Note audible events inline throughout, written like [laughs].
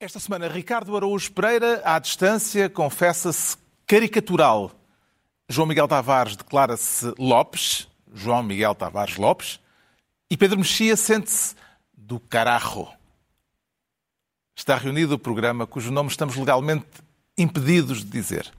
Esta semana, Ricardo Araújo Pereira, à distância, confessa-se caricatural. João Miguel Tavares declara-se Lopes, João Miguel Tavares Lopes, e Pedro Mexia sente-se do carajo. Está reunido o programa cujo nome estamos legalmente impedidos de dizer.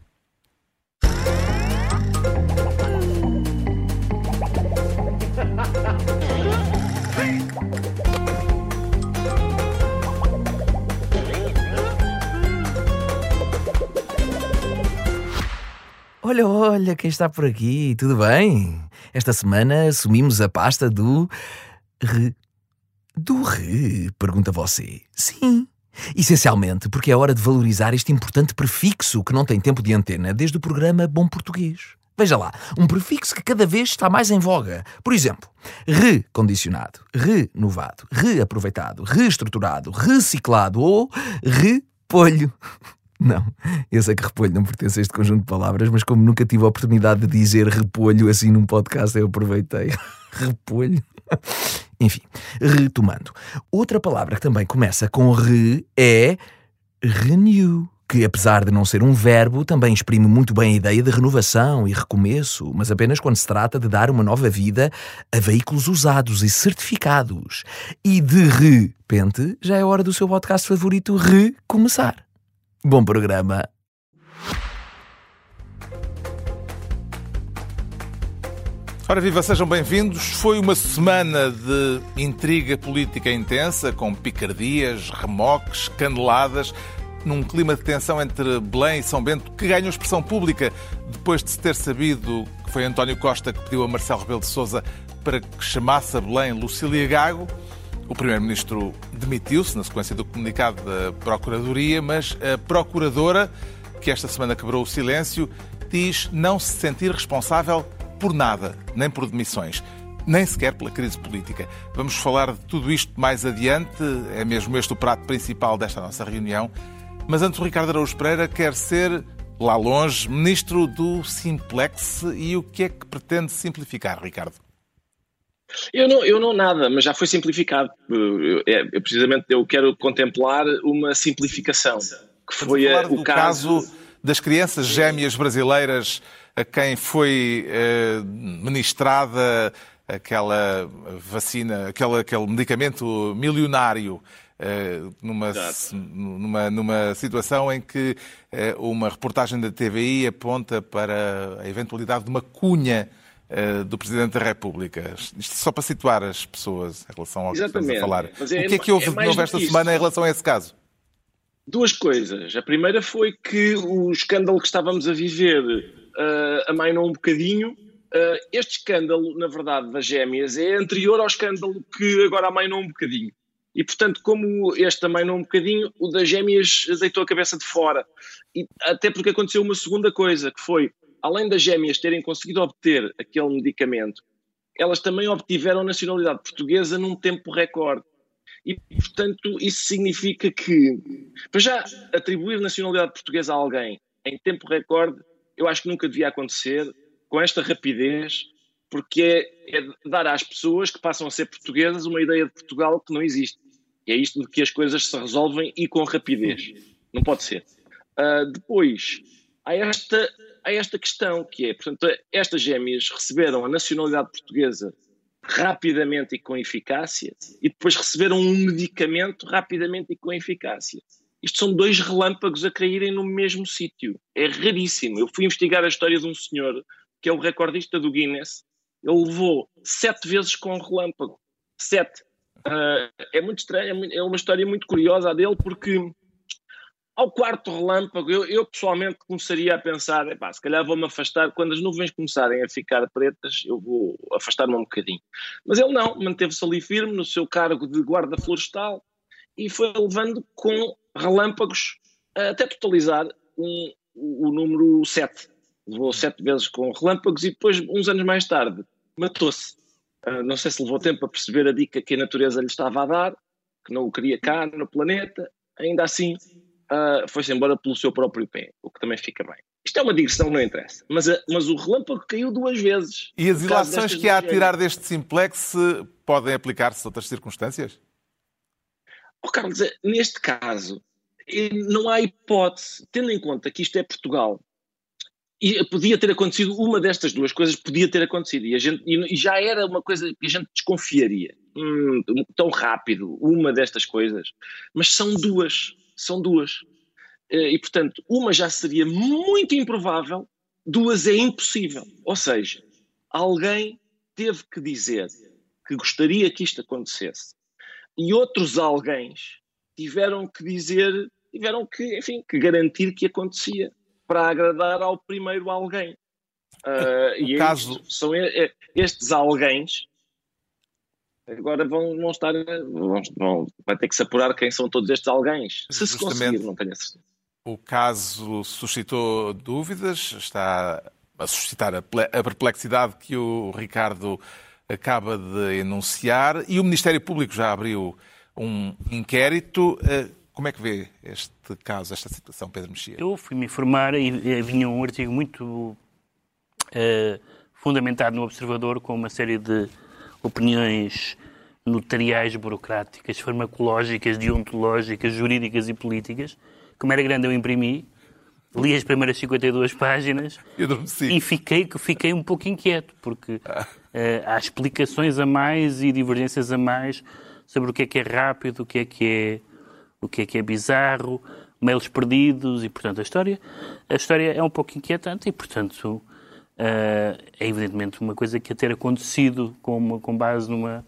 Olha, olha, quem está por aqui, tudo bem? Esta semana assumimos a pasta do. Re. Do re? Pergunta você. Sim. Essencialmente porque é hora de valorizar este importante prefixo que não tem tempo de antena desde o programa Bom Português. Veja lá, um prefixo que cada vez está mais em voga. Por exemplo, recondicionado, renovado, reaproveitado, reestruturado, reciclado ou repolho. Não, eu sei que repolho não pertence a este conjunto de palavras, mas como nunca tive a oportunidade de dizer repolho assim num podcast, eu aproveitei. [laughs] repolho. Enfim, retomando. Outra palavra que também começa com re é renew, que apesar de não ser um verbo, também exprime muito bem a ideia de renovação e recomeço, mas apenas quando se trata de dar uma nova vida a veículos usados e certificados. E de repente, já é hora do seu podcast favorito recomeçar. Bom programa. Ora viva, sejam bem-vindos. Foi uma semana de intriga política intensa, com picardias, remoques, caneladas, num clima de tensão entre Belém e São Bento, que ganhou expressão pública depois de se ter sabido que foi António Costa que pediu a Marcelo Rebelo de Sousa para que chamasse a Belém Lucília Gago. O Primeiro-Ministro demitiu-se na sequência do comunicado da Procuradoria, mas a Procuradora, que esta semana quebrou o silêncio, diz não se sentir responsável por nada, nem por demissões, nem sequer pela crise política. Vamos falar de tudo isto mais adiante, é mesmo este o prato principal desta nossa reunião. Mas antes, o Ricardo Araújo Pereira quer ser, lá longe, ministro do Simplex e o que é que pretende simplificar, Ricardo? Eu não, eu não nada, mas já foi simplificado. Eu, é, eu, precisamente eu quero contemplar uma simplificação, que foi a, o caso... caso das crianças gêmeas brasileiras a quem foi eh, ministrada aquela vacina, aquele, aquele medicamento milionário. Eh, numa, numa, numa situação em que eh, uma reportagem da TVI aponta para a eventualidade de uma cunha eh, do Presidente da República. Isto só para situar as pessoas em relação ao Exatamente. que estamos a falar. É, o que é que houve é de novo esta semana em relação a esse caso? Duas coisas. A primeira foi que o escândalo que estávamos a viver uh, amainou um bocadinho. Uh, este escândalo, na verdade, das gêmeas é anterior ao escândalo que agora amainou um bocadinho. E, portanto, como este amainou um bocadinho, o das gêmeas deitou a cabeça de fora. E, até porque aconteceu uma segunda coisa, que foi, além das gêmeas terem conseguido obter aquele medicamento, elas também obtiveram nacionalidade portuguesa num tempo recorde. E, portanto, isso significa que, para já, atribuir nacionalidade portuguesa a alguém em tempo recorde, eu acho que nunca devia acontecer com esta rapidez, porque é, é, dar às pessoas que passam a ser portuguesas uma ideia de Portugal que não existe. E é isto de que as coisas se resolvem e com rapidez. Não pode ser. Uh, depois, há esta, esta questão que é, portanto, estas gêmeas receberam a nacionalidade portuguesa rapidamente e com eficácia e depois receberam um medicamento rapidamente e com eficácia. Isto são dois relâmpagos a caírem no mesmo sítio. É raríssimo. Eu fui investigar a história de um senhor que é o recordista do Guinness. Ele levou sete vezes com um relâmpago. Sete. Uh, é muito estranho, é uma história muito curiosa dele, porque ao quarto relâmpago, eu, eu pessoalmente começaria a pensar: se calhar vou-me afastar, quando as nuvens começarem a ficar pretas, eu vou afastar-me um bocadinho. Mas ele não, manteve-se ali firme no seu cargo de guarda florestal e foi levando com relâmpagos até totalizar um, o, o número 7. Levou sete vezes com relâmpagos e depois, uns anos mais tarde, matou-se. Uh, não sei se levou tempo a perceber a dica que a natureza lhe estava a dar, que não o queria cá no planeta. Ainda assim, uh, foi-se embora pelo seu próprio pé, o que também fica bem. Isto é uma digressão, não interessa. Mas, a, mas o relâmpago caiu duas vezes. E as ilações que há a tirar deste simplex podem aplicar-se a outras circunstâncias? Oh, Carlos, neste caso, não há hipótese, tendo em conta que isto é Portugal, e podia ter acontecido uma destas duas coisas, podia ter acontecido, e, a gente, e já era uma coisa que a gente desconfiaria, hum, tão rápido, uma destas coisas, mas são duas, são duas. Eh, e, portanto, uma já seria muito improvável, duas é impossível. Ou seja, alguém teve que dizer que gostaria que isto acontecesse. E outros alguém tiveram que dizer, tiveram que, enfim, que garantir que acontecia para agradar ao primeiro alguém. Uh, e é caso... são estes alguém agora vão, vão estar vão, vão, vai ter que se apurar quem são todos estes alguém se se conseguir, não tenho a certeza o caso suscitou dúvidas, está a suscitar a perplexidade que o Ricardo acaba de enunciar e o Ministério Público já abriu um inquérito. Eh, como é que vê este caso, esta situação, Pedro Mexia? Eu fui-me informar e vinha um artigo muito uh, fundamentado no Observador com uma série de opiniões notariais, burocráticas, farmacológicas, deontológicas, jurídicas e políticas como era grande, eu imprimi, li as primeiras 52 páginas e fiquei, fiquei um pouco inquieto, porque ah. uh, há explicações a mais e divergências a mais sobre o que é que é rápido, o que é que é, o que é, que é bizarro, mails perdidos e, portanto, a história, a história é um pouco inquietante e, portanto, uh, é evidentemente uma coisa que a ter acontecido com, uma, com base numa,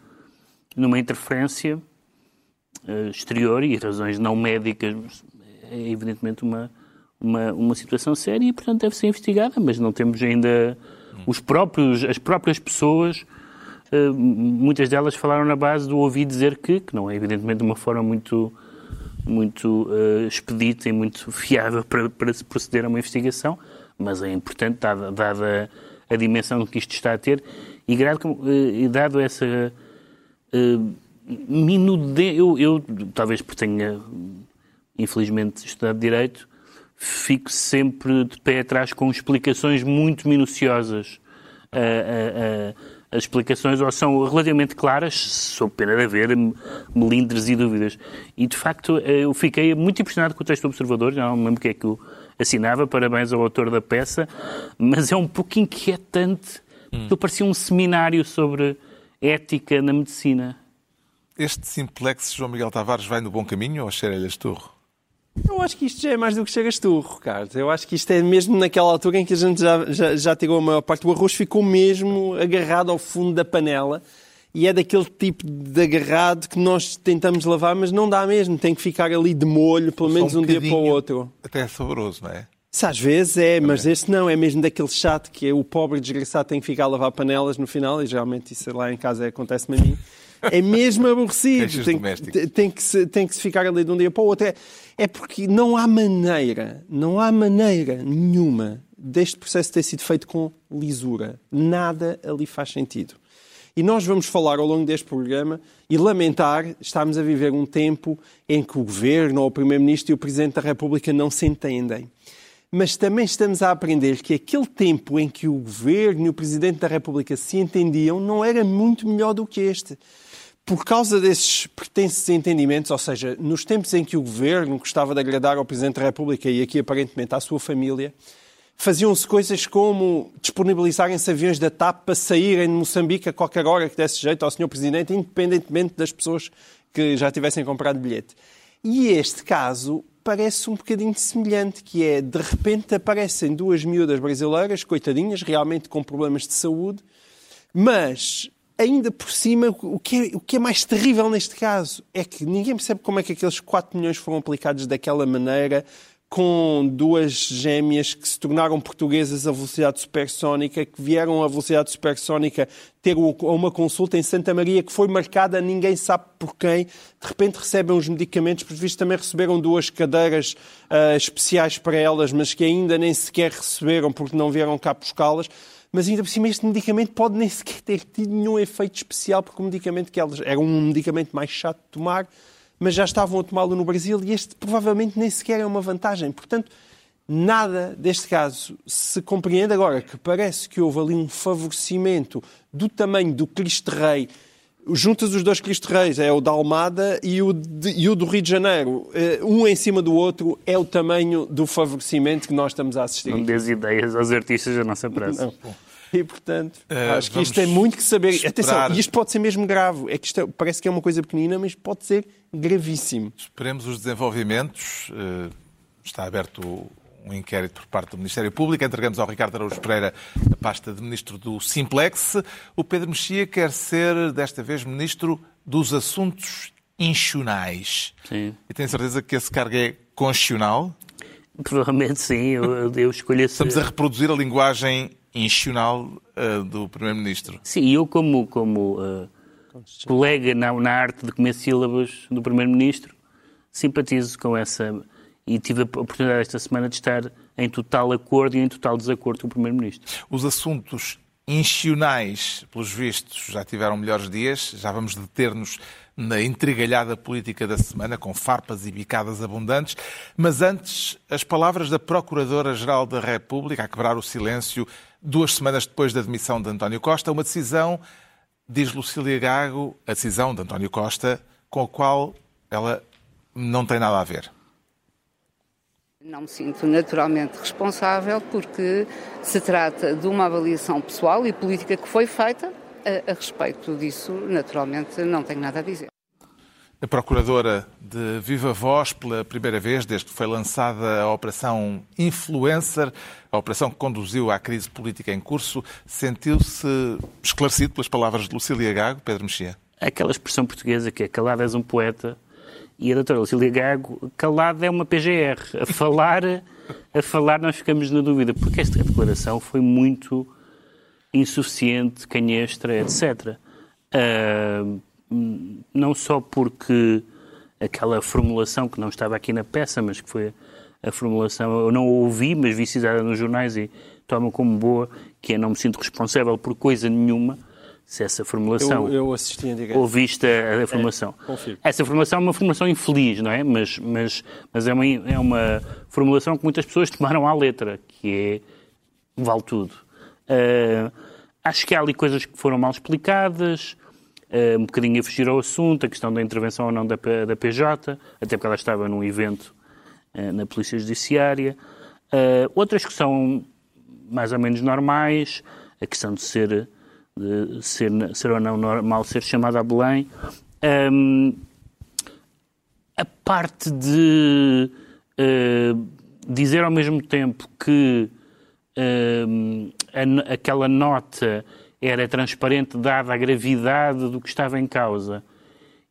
numa interferência uh, exterior e razões não médicas é evidentemente uma, uma, uma situação séria e, portanto, deve ser investigada, mas não temos ainda os próprios, as próprias pessoas, eh, muitas delas falaram na base do ouvir dizer que, que não é evidentemente de uma forma muito, muito uh, expedita e muito fiável para, para se proceder a uma investigação, mas é importante, dada, dada a dimensão que isto está a ter, e dado, uh, dado essa uh, minudez, eu, eu talvez porque tenha infelizmente estudado Direito, fico sempre de pé atrás com explicações muito minuciosas. As explicações ou são relativamente claras, sob pena de haver melindres e dúvidas. E, de facto, eu fiquei muito impressionado com o texto do Observador, já não me lembro o que é que eu assinava, parabéns ao autor da peça, mas é um pouco inquietante, hum. parecia um seminário sobre ética na medicina. Este simplex João Miguel Tavares vai no bom caminho ou cheira-lhe esturro? Eu acho que isto já é mais do que chegas tu, Ricardo. Eu acho que isto é mesmo naquela altura em que a gente já, já, já tirou a maior parte. O arroz ficou mesmo agarrado ao fundo da panela e é daquele tipo de agarrado que nós tentamos lavar, mas não dá mesmo. Tem que ficar ali de molho, pelo menos um, um dia para o outro. Até é saboroso, não é? Se às vezes é, mas este não, é mesmo daquele chato que é o pobre desgraçado tem que ficar a lavar panelas no final, e geralmente isso lá em casa acontece-me a mim. É mesmo aborrecido. Tem, tem, que se, tem que se ficar ali de um dia para o outro. É, é porque não há maneira, não há maneira nenhuma deste processo ter sido feito com lisura. Nada ali faz sentido. E nós vamos falar ao longo deste programa e lamentar estarmos a viver um tempo em que o Governo, o Primeiro-Ministro e o Presidente da República não se entendem. Mas também estamos a aprender que aquele tempo em que o Governo e o Presidente da República se entendiam não era muito melhor do que este por causa desses pretensos entendimentos, ou seja, nos tempos em que o governo gostava de agradar ao Presidente da República e aqui aparentemente à sua família, faziam-se coisas como disponibilizarem-se aviões da TAP para saírem de Moçambique a qualquer hora que desse jeito ao Sr. Presidente, independentemente das pessoas que já tivessem comprado bilhete. E este caso parece um bocadinho semelhante, que é, de repente aparecem duas miúdas brasileiras, coitadinhas, realmente com problemas de saúde, mas ainda por cima, o que, é, o que é mais terrível neste caso é que ninguém percebe como é que aqueles 4 milhões foram aplicados daquela maneira, com duas gêmeas que se tornaram portuguesas a velocidade supersónica, que vieram a velocidade supersónica ter uma consulta em Santa Maria que foi marcada, ninguém sabe por quem. De repente recebem os medicamentos, por visto também receberam duas cadeiras uh, especiais para elas, mas que ainda nem sequer receberam porque não vieram cá buscá-las mas ainda por cima este medicamento pode nem sequer ter tido nenhum efeito especial, porque o medicamento que elas. era um medicamento mais chato de tomar, mas já estavam a tomá-lo no Brasil e este provavelmente nem sequer é uma vantagem. Portanto, nada deste caso se compreende agora que parece que houve ali um favorecimento do tamanho do Cristo Rei juntas os dois Cristo Reis, é o da Almada e o, de, e o do Rio de Janeiro, eh, um em cima do outro, é o tamanho do favorecimento que nós estamos a assistir. Não dês ideias aos artistas da nossa praça. Não. [laughs] E, portanto, uh, acho que isto tem muito que saber. Esperar. Atenção, e isto pode ser mesmo grave. É que isto é, parece que é uma coisa pequenina, mas pode ser gravíssimo. Esperemos os desenvolvimentos. Uh, está aberto um inquérito por parte do Ministério Público. Entregamos ao Ricardo Araújo Pereira a pasta de Ministro do Simplex. O Pedro Mexia quer ser, desta vez, Ministro dos Assuntos Inchunais. Sim. E tenho certeza que esse cargo é constitucional? Provavelmente sim. Eu, eu escolhi esse... Estamos a reproduzir a linguagem institucional uh, do Primeiro-Ministro. Sim, eu como, como uh, colega na, na arte de comer sílabas do Primeiro-Ministro, simpatizo com essa e tive a oportunidade esta semana de estar em total acordo e em total desacordo com o Primeiro-Ministro. Os assuntos institucionais, pelos vistos, já tiveram melhores dias. Já vamos deter-nos na intrigalhada política da semana, com farpas e bicadas abundantes. Mas antes, as palavras da Procuradora-Geral da República a quebrar o silêncio duas semanas depois da demissão de António Costa. Uma decisão, diz Lucília Gago, a decisão de António Costa, com a qual ela não tem nada a ver. Não me sinto naturalmente responsável porque se trata de uma avaliação pessoal e política que foi feita. A, a respeito disso, naturalmente, não tenho nada a dizer. A Procuradora de Viva Voz, pela primeira vez desde que foi lançada a Operação Influencer, a operação que conduziu à crise política em curso, sentiu-se esclarecido pelas palavras de Lucília Gago, Pedro Mexia? Aquela expressão portuguesa que é calado és um poeta, e a doutora Lucília Gago, calada é uma PGR. A falar, a falar nós ficamos na dúvida, porque esta declaração foi muito insuficiente, canhestra, etc. Uh, não só porque aquela formulação que não estava aqui na peça, mas que foi a formulação, eu não a ouvi, mas vi citada nos jornais e tomo como boa, que é não me sinto responsável por coisa nenhuma, se essa formulação. Eu, eu assisti em direto. Ouviste a, a formação. É, essa formação é uma formação infeliz, não é? Mas, mas, mas é, uma, é uma formulação que muitas pessoas tomaram à letra, que é vale tudo. Uh, acho que há ali coisas que foram mal explicadas, uh, um bocadinho a fugir ao assunto, a questão da intervenção ou não da, da PJ, até porque ela estava num evento uh, na Polícia Judiciária. outras que são mais ou menos normais, a questão de ser de ser, ser ou não normal ser chamado a Belém. Um, a parte de uh, dizer ao mesmo tempo que uh, a, aquela nota era transparente dada a gravidade do que estava em causa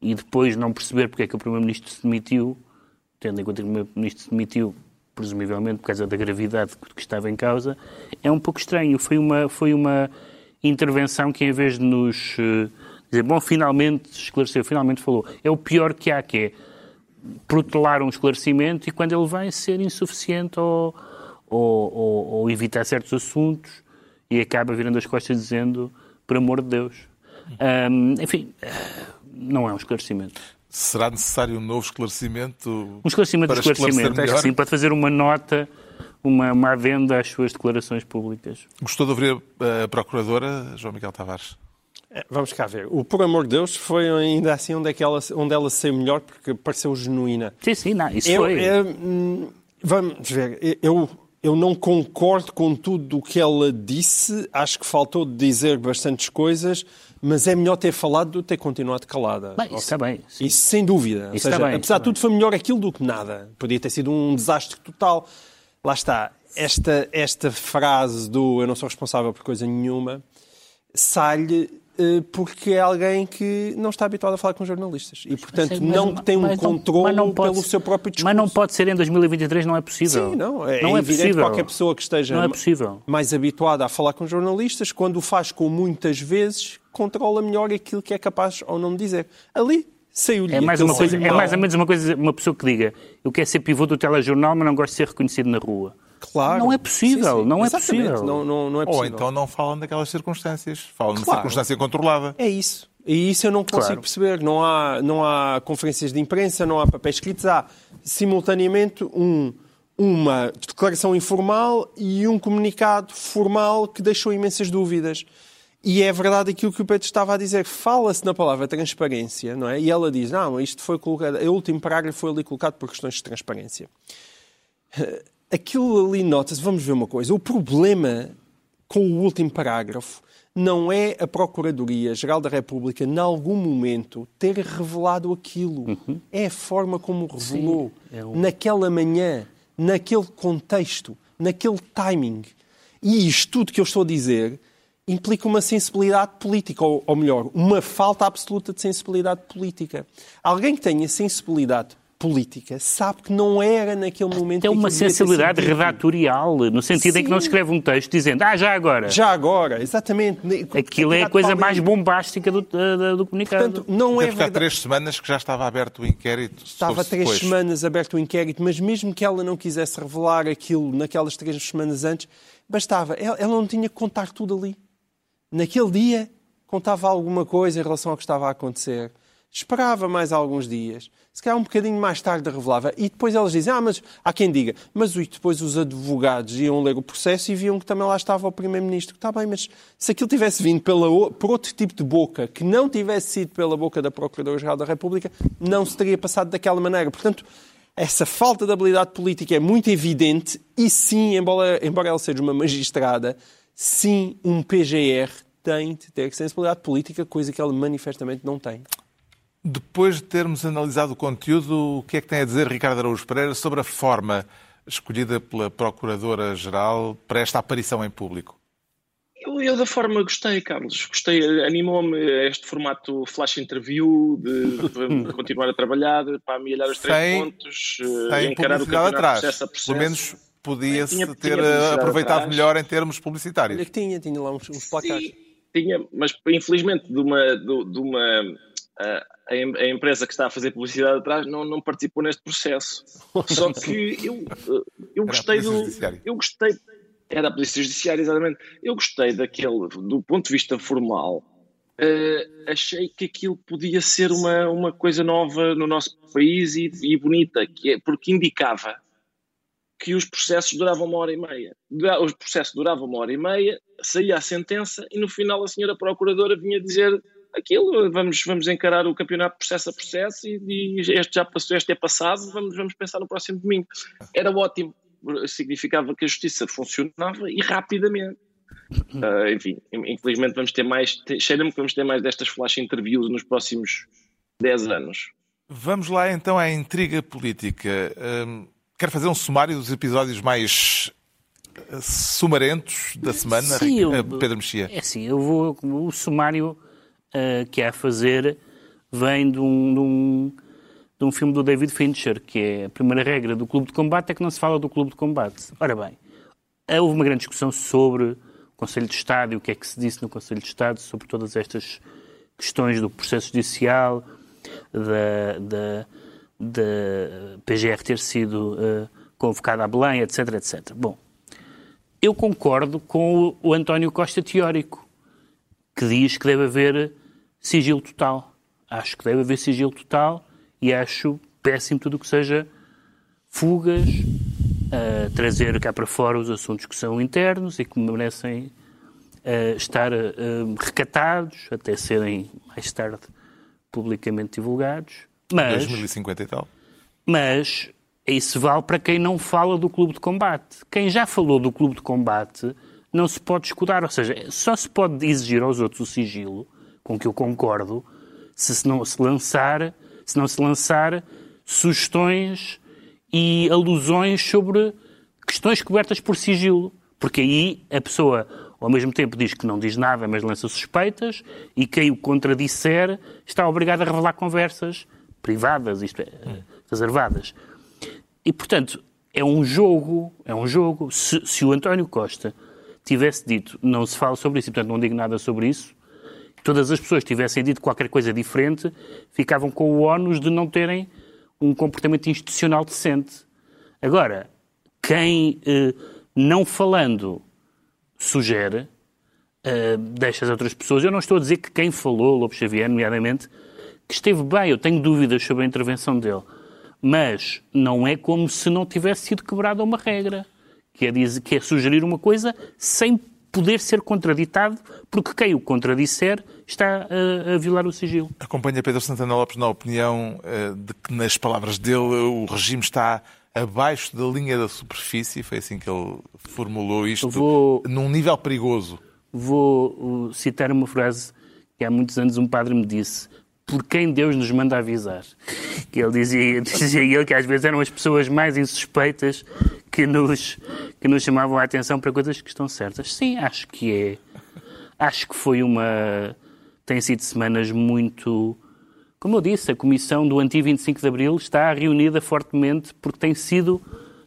e depois não perceber porque é que o Primeiro-Ministro se demitiu, tendo em conta que o Primeiro-Ministro se demitiu presumivelmente por causa da gravidade do que estava em causa, é um pouco estranho. Foi uma, foi uma intervenção que, em vez de nos uh, dizer, bom, finalmente esclareceu, finalmente falou, é o pior que há, que é protelar um esclarecimento e, quando ele vem, ser insuficiente ou, ou, ou, ou evitar certos assuntos e acaba virando as costas dizendo, por amor de Deus. Um, enfim, não é um esclarecimento. Será necessário um novo esclarecimento? Um esclarecimento de esclarecimento, acho que sim, pode fazer uma nota uma, uma adenda às suas declarações públicas. Gostou de ouvir a Procuradora, João Miguel Tavares? É, vamos cá ver. O Por Amor de Deus foi ainda assim onde, é que ela, onde ela saiu melhor, porque pareceu genuína. Sim, sim, não, isso eu, foi. Eu, hum, vamos ver, eu, eu não concordo com tudo o que ela disse, acho que faltou de dizer bastantes coisas, mas é melhor ter falado do que ter continuado calada. Bem, isso está bem. Sim. Isso sem dúvida. Isso seja, bem, apesar de tudo, bem. foi melhor aquilo do que nada. Podia ter sido um desastre total lá está, esta, esta frase do eu não sou responsável por coisa nenhuma sai-lhe porque é alguém que não está habituado a falar com jornalistas e, portanto, Sim, não tem um controle pelo ser seu próprio discurso. Mas não pode ser em 2023, não é possível. Sim, não. É, não é evidente possível. qualquer pessoa que esteja não é possível. mais habituada a falar com jornalistas, quando o faz com muitas vezes, controla melhor aquilo que é capaz ou não de dizer. Ali saiu-lhe. É mais, uma coisa, é mais ou menos uma coisa, uma pessoa que diga eu quero ser pivô do telejornal, mas não gosto de ser reconhecido na rua. Claro. Não é possível, sim, sim. não é possível. Não, não, não é possível. Ou então não falam daquelas circunstâncias, falam claro. de circunstância controlada. É isso. E isso eu não consigo claro. perceber. Não há, não há conferências de imprensa, não há papéis escritos, há simultaneamente um, uma declaração informal e um comunicado formal que deixou imensas dúvidas. E é verdade aquilo que o Pedro estava a dizer. Fala-se na palavra transparência, não é? E ela diz, não, isto foi colocado, o último parágrafo foi ali colocado por questões de transparência. Aquilo ali nota-se, vamos ver uma coisa, o problema com o último parágrafo não é a Procuradoria-Geral da República, em algum momento, ter revelado aquilo. Uhum. É a forma como revelou, Sim, é um... naquela manhã, naquele contexto, naquele timing. E isto tudo que eu estou a dizer implica uma sensibilidade política, ou, ou melhor, uma falta absoluta de sensibilidade política. Alguém que tenha sensibilidade política sabe que não era naquele momento. É uma sensibilidade redatorial, no sentido Sim. em que não escreve um texto dizendo, ah, já agora. Já agora, exatamente. Aquilo é a coisa mais bombástica do, do, do comunicado. Portanto, não é verdade. Há três semanas que já estava aberto o inquérito. Estava três depois. semanas aberto o inquérito, mas mesmo que ela não quisesse revelar aquilo naquelas três semanas antes, bastava. Ela, ela não tinha que contar tudo ali. Naquele dia, contava alguma coisa em relação ao que estava a acontecer esperava mais alguns dias, se calhar um bocadinho mais tarde revelava, e depois elas dizem, ah, mas há quem diga, mas depois os advogados iam ler o processo e viam que também lá estava o Primeiro-Ministro. Está bem, mas se aquilo tivesse vindo pela, por outro tipo de boca, que não tivesse sido pela boca da Procuradora-Geral da República, não se teria passado daquela maneira. Portanto, essa falta de habilidade política é muito evidente e sim, embora, embora ela seja uma magistrada, sim, um PGR tem de ter sensibilidade política, coisa que ela manifestamente não tem. Depois de termos analisado o conteúdo, o que é que tem a dizer Ricardo Araújo Pereira sobre a forma escolhida pela Procuradora-Geral para esta aparição em público? Eu, eu, da forma gostei, Carlos. Gostei, animou-me este formato flash interview, de, de [laughs] continuar a trabalhar, para amealhar os três sem, pontos, eh, sem encarar o campeonato atrás. processo a processo. Pelo menos podia-se ter tinha aproveitado atrás. melhor em termos publicitários. Olha que tinha, tinha lá uns, uns placares. Sim, tinha, mas infelizmente de uma, de, de uma uh, a, empresa que está a fazer publicidade atrás não, não participou neste processo. Só que eu, eu gostei do. Eu gostei. Era a Polícia Judiciária, exatamente. Eu gostei daquele, do ponto de vista formal, uh, achei que aquilo podia ser uma, uma coisa nova no nosso país e, e bonita, que é, porque indicava que os processos duravam uma hora e meia. Os processos duravam uma hora e meia, saía a sentença e no final a senhora procuradora vinha dizer aquilo, vamos, vamos encarar o campeonato processo a processo e, e, este já passou, este é passado, vamos, vamos pensar no próximo domingo. Era ótimo, significava que a justiça funcionava e rapidamente. Uh, enfim, infelizmente vamos ter mais, cheira-me que vamos ter mais destas flash interviews nos próximos 10 anos. Vamos lá então à intriga política. Um, quero fazer um sumário dos episódios mais ah, sumarentos da semana, Sim, eu, Pedro Mexia? É assim, eu vou. O sumário uh, que é a fazer vem de um, de, um, de um filme do David Fincher, que é a primeira regra do clube de combate é que não se fala do clube de combate. Ora bem, houve uma grande discussão sobre o Conselho de Estado e o que é que se disse no Conselho de Estado sobre todas estas questões do processo judicial, da, da, da PGR ter sido uh, convocada a Belém, etc, etc. Bom, eu concordo com o, o António Costa teórico, que diz que deve haver sigilo total. Acho que deve haver sigilo total e acho péssimo tudo o que seja fugas, uh, trazer cá para fora os assuntos que são internos e que merecem uh, estar uh, recatados até serem mais tarde publicamente divulgados. Mas, 2050 e tal. Mas isso vale para quem não fala do clube de combate. Quem já falou do clube de combate não se pode escudar, ou seja, só se pode exigir aos outros o sigilo com que eu concordo, se não se lançar, se não se lançar sugestões e alusões sobre questões cobertas por sigilo. Porque aí a pessoa, ao mesmo tempo, diz que não diz nada, mas lança suspeitas, e quem o contradisser está obrigado a revelar conversas privadas, isto é, reservadas. E, portanto, é um jogo, é um jogo. Se, se o António Costa tivesse dito não se fala sobre isso e, portanto, não digo nada sobre isso, todas as pessoas tivessem dito qualquer coisa diferente, ficavam com o ónus de não terem um comportamento institucional decente. Agora, quem eh, não falando sugere, eh, deixa as outras pessoas. Eu não estou a dizer que quem falou, Lobo Xavier, nomeadamente, que esteve bem, eu tenho dúvidas sobre a intervenção dele. Mas não é como se não tivesse sido quebrada uma regra, que é, dizer, que é sugerir uma coisa sem poder ser contraditado, porque quem o contradisser está a, a violar o sigilo. Acompanha Pedro Santana Lopes na opinião uh, de que, nas palavras dele, o regime está abaixo da linha da superfície, foi assim que ele formulou isto, vou, num nível perigoso. Vou uh, citar uma frase que há muitos anos um padre me disse por quem Deus nos manda avisar. Que ele dizia, [laughs] dizia ele que às vezes eram as pessoas mais insuspeitas que nos, que nos chamavam a atenção para coisas que estão certas. Sim, acho que é. Acho que foi uma. Tem sido semanas muito. Como eu disse, a comissão do anti-25 de Abril está reunida fortemente porque tem sido,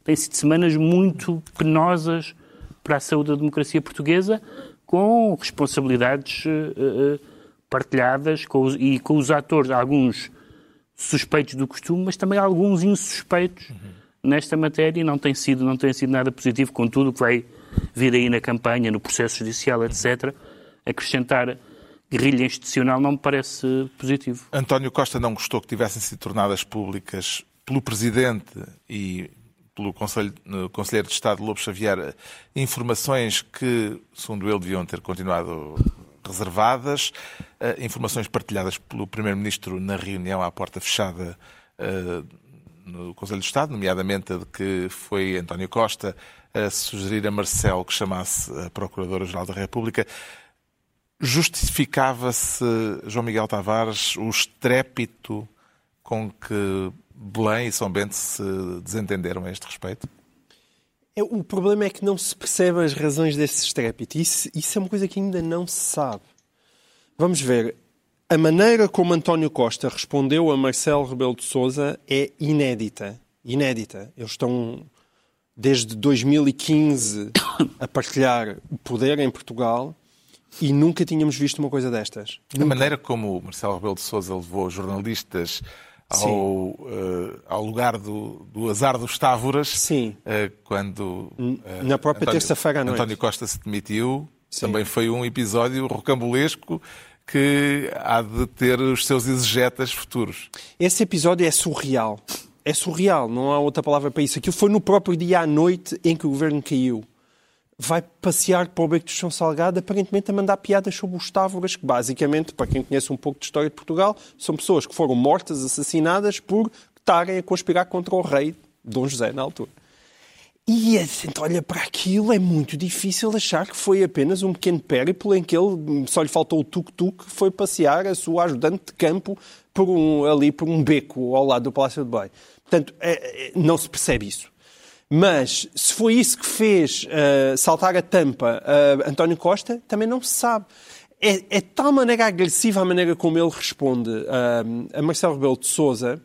tem sido semanas muito penosas para a saúde da democracia portuguesa, com responsabilidades uh, uh, partilhadas com os, e com os atores, alguns suspeitos do costume, mas também alguns insuspeitos uhum. nesta matéria e não tem sido, não tem sido nada positivo com tudo o que vai vir aí na campanha, no processo judicial, etc. Acrescentar guerrilha institucional não me parece positivo. António Costa não gostou que tivessem sido tornadas públicas pelo Presidente e pelo Conselho, Conselheiro de Estado Lobo Xavier informações que, segundo ele, deviam ter continuado reservadas, uh, informações partilhadas pelo Primeiro-Ministro na reunião à porta fechada uh, no Conselho de Estado, nomeadamente a de que foi António Costa a sugerir a Marcelo que chamasse a Procuradora-Geral da República. Justificava-se, João Miguel Tavares, o estrépito com que Belém e São Bento se desentenderam a este respeito? É, o problema é que não se percebe as razões desse estrépito. Isso, isso é uma coisa que ainda não se sabe. Vamos ver. A maneira como António Costa respondeu a Marcelo Rebelo de Sousa é inédita. Inédita. Eles estão desde 2015 a partilhar o poder em Portugal e nunca tínhamos visto uma coisa destas. A maneira como Marcelo Rebelo de Sousa levou jornalistas ao, uh, ao lugar do, do azar dos Távoras, Sim. Uh, quando uh, na própria terça-feira à noite. António Costa se demitiu. Sim. Também foi um episódio rocambolesco que há de ter os seus exegetas futuros. Esse episódio é surreal. É surreal, não há outra palavra para isso. Aquilo foi no próprio dia à noite em que o governo caiu vai passear para o Beco de São Salgado, aparentemente a mandar piadas sobre os Távoras, que basicamente, para quem conhece um pouco de história de Portugal, são pessoas que foram mortas, assassinadas por estarem a conspirar contra o rei Dom José na altura. E a gente olha para aquilo, é muito difícil achar que foi apenas um pequeno périplo em que ele só lhe faltou o tuk-tuk, foi passear a sua ajudante de campo por um, ali por um beco ao lado do Palácio de Belém. Portanto, é, é, não se percebe isso. Mas se foi isso que fez uh, saltar a tampa uh, António Costa, também não se sabe. É, é tal maneira agressiva a maneira como ele responde uh, a Marcelo Rebelo de Souza,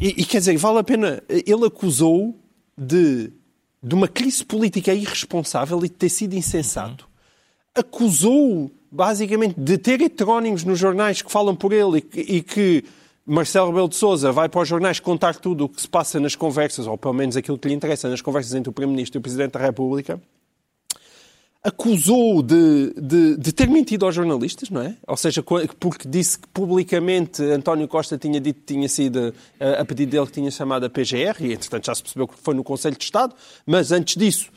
e, e, quer dizer, vale a pena. Ele acusou de, de uma crise política irresponsável e de ter sido insensato. Uhum. Acusou, basicamente, de ter heterónimos nos jornais que falam por ele e, e que Marcelo Rebelo de Sousa vai para os jornais contar tudo o que se passa nas conversas, ou pelo menos aquilo que lhe interessa, nas conversas entre o Primeiro-Ministro e o Presidente da República, acusou de, de, de, ter mentido aos jornalistas, não é? Ou seja, porque disse que publicamente António Costa tinha dito que tinha sido, a pedido dele, que tinha chamado a PGR, e entretanto já se percebeu que foi no Conselho de Estado, mas antes disso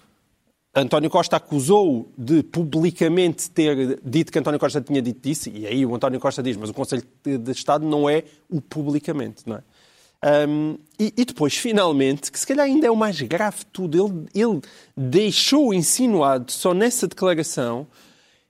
António Costa acusou de publicamente ter dito que António Costa tinha dito isso, e aí o António Costa diz, mas o Conselho de Estado não é o publicamente, não é? Um, e, e, depois, finalmente, que se calhar ainda é o mais grave de tudo, ele, ele deixou insinuado só nessa declaração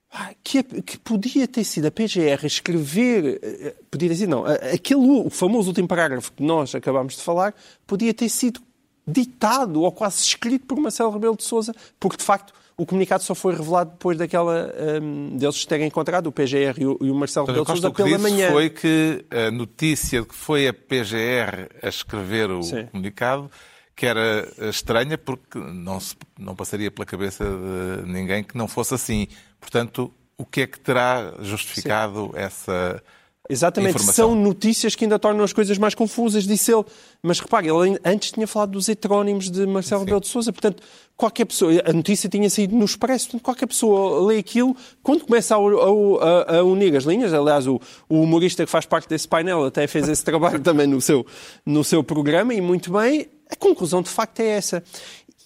ah, que, que, podia ter sido a PGR escrever, eh, podia ter sido, não, aquele, o famoso último parágrafo que nós acabámos de falar, podia ter sido ditado ou quase escrito por Marcelo Rebelo de Sousa, porque de facto o comunicado só foi revelado depois daquela um, deles terem encontrado o PGR e o, e o Marcelo Rebelo de Sousa pela manhã. foi que a notícia de que foi a PGR a escrever o Sim. comunicado que era estranha porque não, se, não passaria pela cabeça de ninguém que não fosse assim. Portanto, o que é que terá justificado Sim. essa Exatamente, são notícias que ainda tornam as coisas mais confusas, disse ele. Mas repare, ele antes tinha falado dos heterónimos de Marcelo Rebelo de Sousa, portanto, qualquer pessoa, a notícia tinha saído no Expresso, portanto, qualquer pessoa lê aquilo, quando começa a, a, a unir as linhas, aliás, o, o, humorista que faz parte desse painel até fez esse [laughs] trabalho também no seu, no seu programa, e muito bem, a conclusão de facto é essa.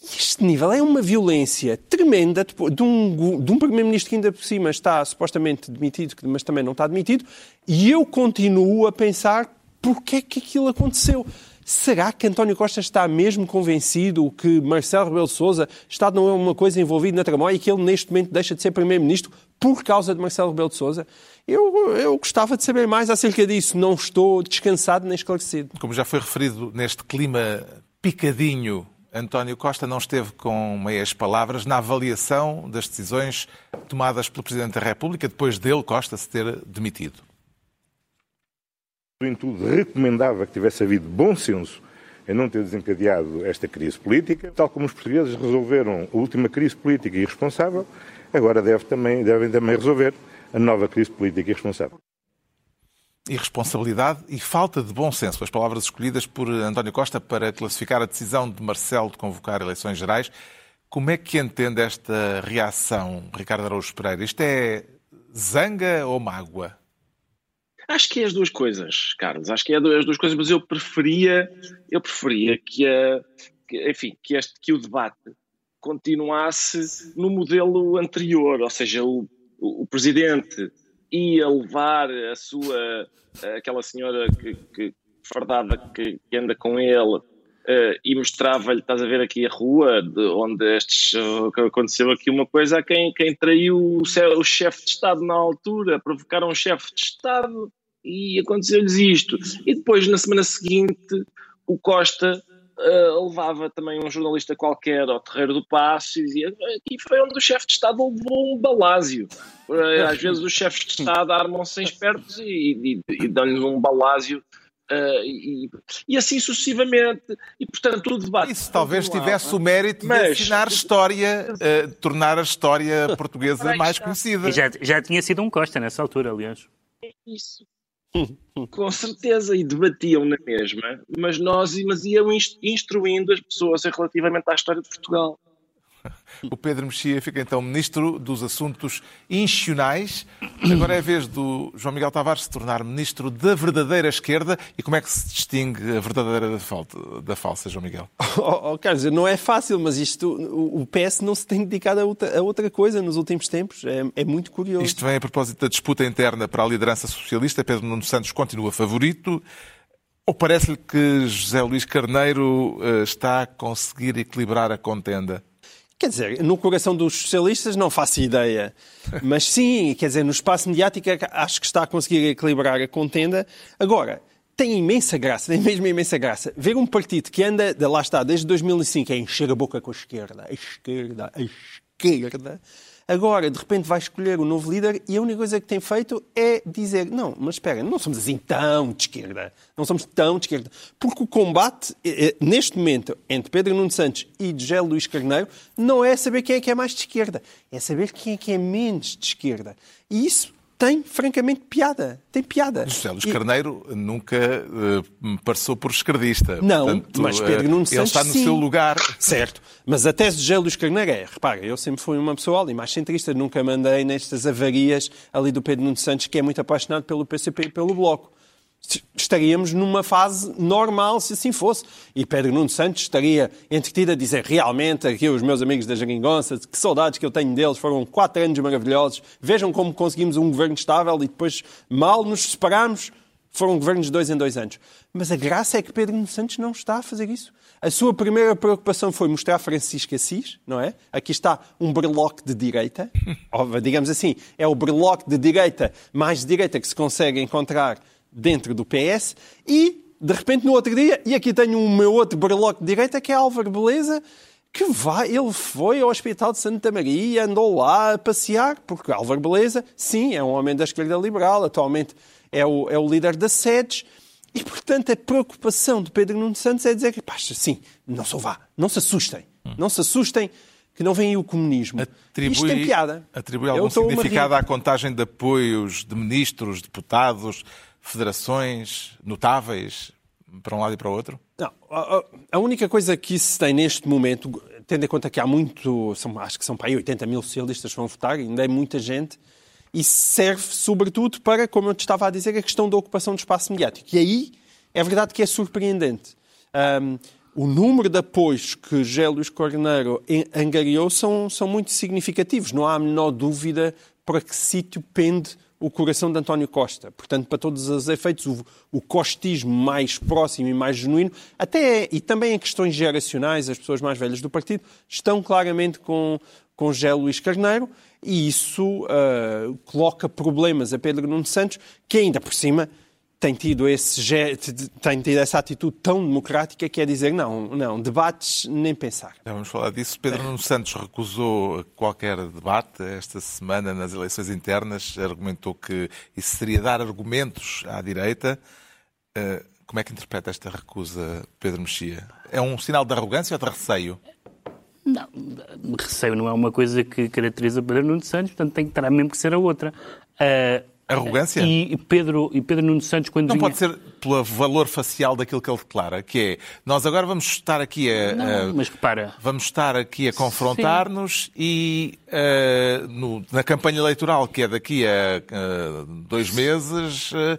Este nível é uma violência tremenda de um, de um Primeiro-Ministro que ainda por cima está supostamente demitido, mas também não está demitido, e eu continuo a pensar porque é que aquilo aconteceu. Será que António Costa está mesmo convencido que Marcelo Rebelo de Sousa está numa coisa envolvida na tramóia e que ele neste momento deixa de ser Primeiro-Ministro por causa de Marcelo Rebelo de Sousa? Eu, eu gostava de saber mais acerca disso. Não estou descansado nem esclarecido. Como já foi referido neste clima picadinho, António Costa não esteve com meias palavras na avaliação das decisões tomadas pelo Presidente da República depois dele, Costa, se ter demitido. Em tudo, recomendava que tivesse havido bom senso em não ter desencadeado esta crise política. Tal como os portugueses resolveram a última crise política irresponsável, agora deve também, devem também resolver a nova crise política irresponsável. Irresponsabilidade e falta de bom senso, as palavras escolhidas por António Costa para classificar a decisão de Marcelo de convocar eleições gerais. Como é que entende esta reação, Ricardo Araújo Pereira? Isto é zanga ou mágoa? Acho que é as duas coisas, Carlos. Acho que é as duas coisas, mas eu preferia, eu preferia que, a, que, enfim, que, este, que o debate continuasse no modelo anterior, ou seja, o o, presidente ia levar a sua, aquela senhora que, que fardada que, que anda com ele Uh, e mostrava-lhe, estás a ver aqui a rua, de onde estes, uh, aconteceu aqui uma coisa a quem, quem traiu o, o chefe de Estado na altura, provocaram um chefe de Estado e aconteceu-lhes isto. E depois, na semana seguinte, o Costa uh, levava também um jornalista qualquer ao terreiro do passo e dizia aqui foi onde o chefe de Estado levou um balásio. Uh, às vezes os chefes de Estado armam-se espertos e, e, e dão-lhes um balásio Uh, e, e, assim sucessivamente. E, portanto, o debate. Isso talvez tivesse o mérito mas... de ensinar história, uh, tornar a história [laughs] portuguesa mais conhecida. E já, já tinha sido um Costa nessa altura, aliás. É isso. [laughs] Com certeza, e debatiam na mesma, mas nós mas iam instruindo as pessoas relativamente à história de Portugal. [laughs] O Pedro Mexia fica então Ministro dos Assuntos Institucionais. Agora é a vez do João Miguel Tavares se tornar Ministro da verdadeira esquerda. E como é que se distingue a verdadeira da, falsa, João Miguel? [laughs] Oh, oh, Carlos, não é fácil, mas isto, o, PS não se tem dedicado a outra, a outra coisa nos últimos tempos. É, é, muito curioso. Isto vem a propósito da disputa interna para a liderança socialista. Pedro Nuno Santos continua favorito. Ou parece-lhe que José Luís Carneiro uh, está a conseguir equilibrar a contenda? Quer dizer, no coração dos socialistas não faço ideia. Mas sim, quer dizer, no espaço mediático acho que está a conseguir equilibrar a contenda. Agora, tem imensa graça, tem mesmo imensa graça, ver um partido que anda, lá está, desde 2005, a encher a boca com a esquerda, a esquerda, a esquerda, Agora, de repente, vai escolher o novo líder e a única coisa que tem feito é dizer: não, mas espera, não somos assim tão de esquerda. Não somos tão de esquerda. Porque o combate, eh, eh, neste momento, entre Pedro Nuno Santos e José Luís Carneiro, não é saber quem é que é mais de esquerda, é saber quem é que é menos de esquerda. E isso tem, francamente, piada. Tem piada. José Luís Carneiro nunca uh, passou por esquerdista. Não, Portanto, mas Pedro Nuno Santos, Ele está no sim. seu lugar. Certo. Mas a tese de José Luís Carneiro é, repara, eu sempre fui uma pessoa ali mais centrista, nunca mandei nestas avarias ali do Pedro Nuno Santos, que é muito apaixonado pelo PCP e pelo Bloco estaríamos numa fase normal se assim fosse. E Pedro Nuno Santos estaria entretido a dizer realmente aqui os meus amigos da Jeringonça, que saudades que eu tenho deles, foram quatro anos maravilhosos, vejam como conseguimos um governo estável e depois mal nos separamos, foram governos de dois em dois anos. Mas a graça é que Pedro Nuno Santos não está a fazer isso. A sua primeira preocupação foi mostrar Francisco Assis, não é? Aqui está um berloque de direita, [laughs] digamos assim, é o berloque de direita mais direita que se consegue encontrar dentro do PS e, de repente, no outro dia, e aqui tenho o meu outro barloque de direita, que é Álvaro Beleza, que vai, ele foi ao Hospital de Santa Maria, andou lá a passear, porque Álvaro Beleza, sim, é um homem da esquerda liberal, atualmente é o, é o líder da SEDES, e, portanto, a preocupação de Pedro Nuno Santos é dizer que, pá, sim, não se vá, não se assustem, não se assustem, que não vem aí o comunismo. Atribui, Isto tem piada. Atribui algum significado à contagem de apoios de ministros, deputados, federações notáveis para um lado e para o outro? Não, a, única coisa que se tem neste momento, tendo em conta que há muito, são, acho que são para aí 80 mil socialistas que vão votar, ainda é muita gente, e serve sobretudo para, como eu te estava a dizer, a questão da ocupação do espaço mediático. E aí é verdade que é surpreendente. Um, o número de apoios que José Luís Corneiro angariou são, são muito significativos. Não há a menor dúvida para que sítio pende o coração de António Costa. Portanto, para todos os efeitos, o, o costismo mais próximo e mais genuíno, até e também em questões geracionais, as pessoas mais velhas do partido estão claramente com, com José Luís Carneiro e isso uh, coloca problemas a Pedro Nuno Santos, que ainda por cima tem tido, esse, tem tido essa atitude tão democrática que é dizer não, não, debates nem pensar. Já vamos falar disso. Pedro Nuno Santos recusou qualquer debate esta semana nas eleições internas, argumentou que isso seria dar argumentos à direita. Eh, como é que interpreta esta recusa, Pedro Mexia? É um sinal de arrogância ou de receio? Não, receio não é uma coisa que caracteriza Pedro Nuno Santos, portanto tem que terá mesmo que ser a outra. Uh, Arrogância? E Pedro, e Pedro Nuno Santos, quando Não vinha... pode ser pelo valor facial daquilo que ele declara, que é, nós agora vamos estar aqui a... Não, mas repara... Vamos estar aqui a confrontar-nos e uh, no, na campanha eleitoral, que é daqui a uh, dois meses... Uh,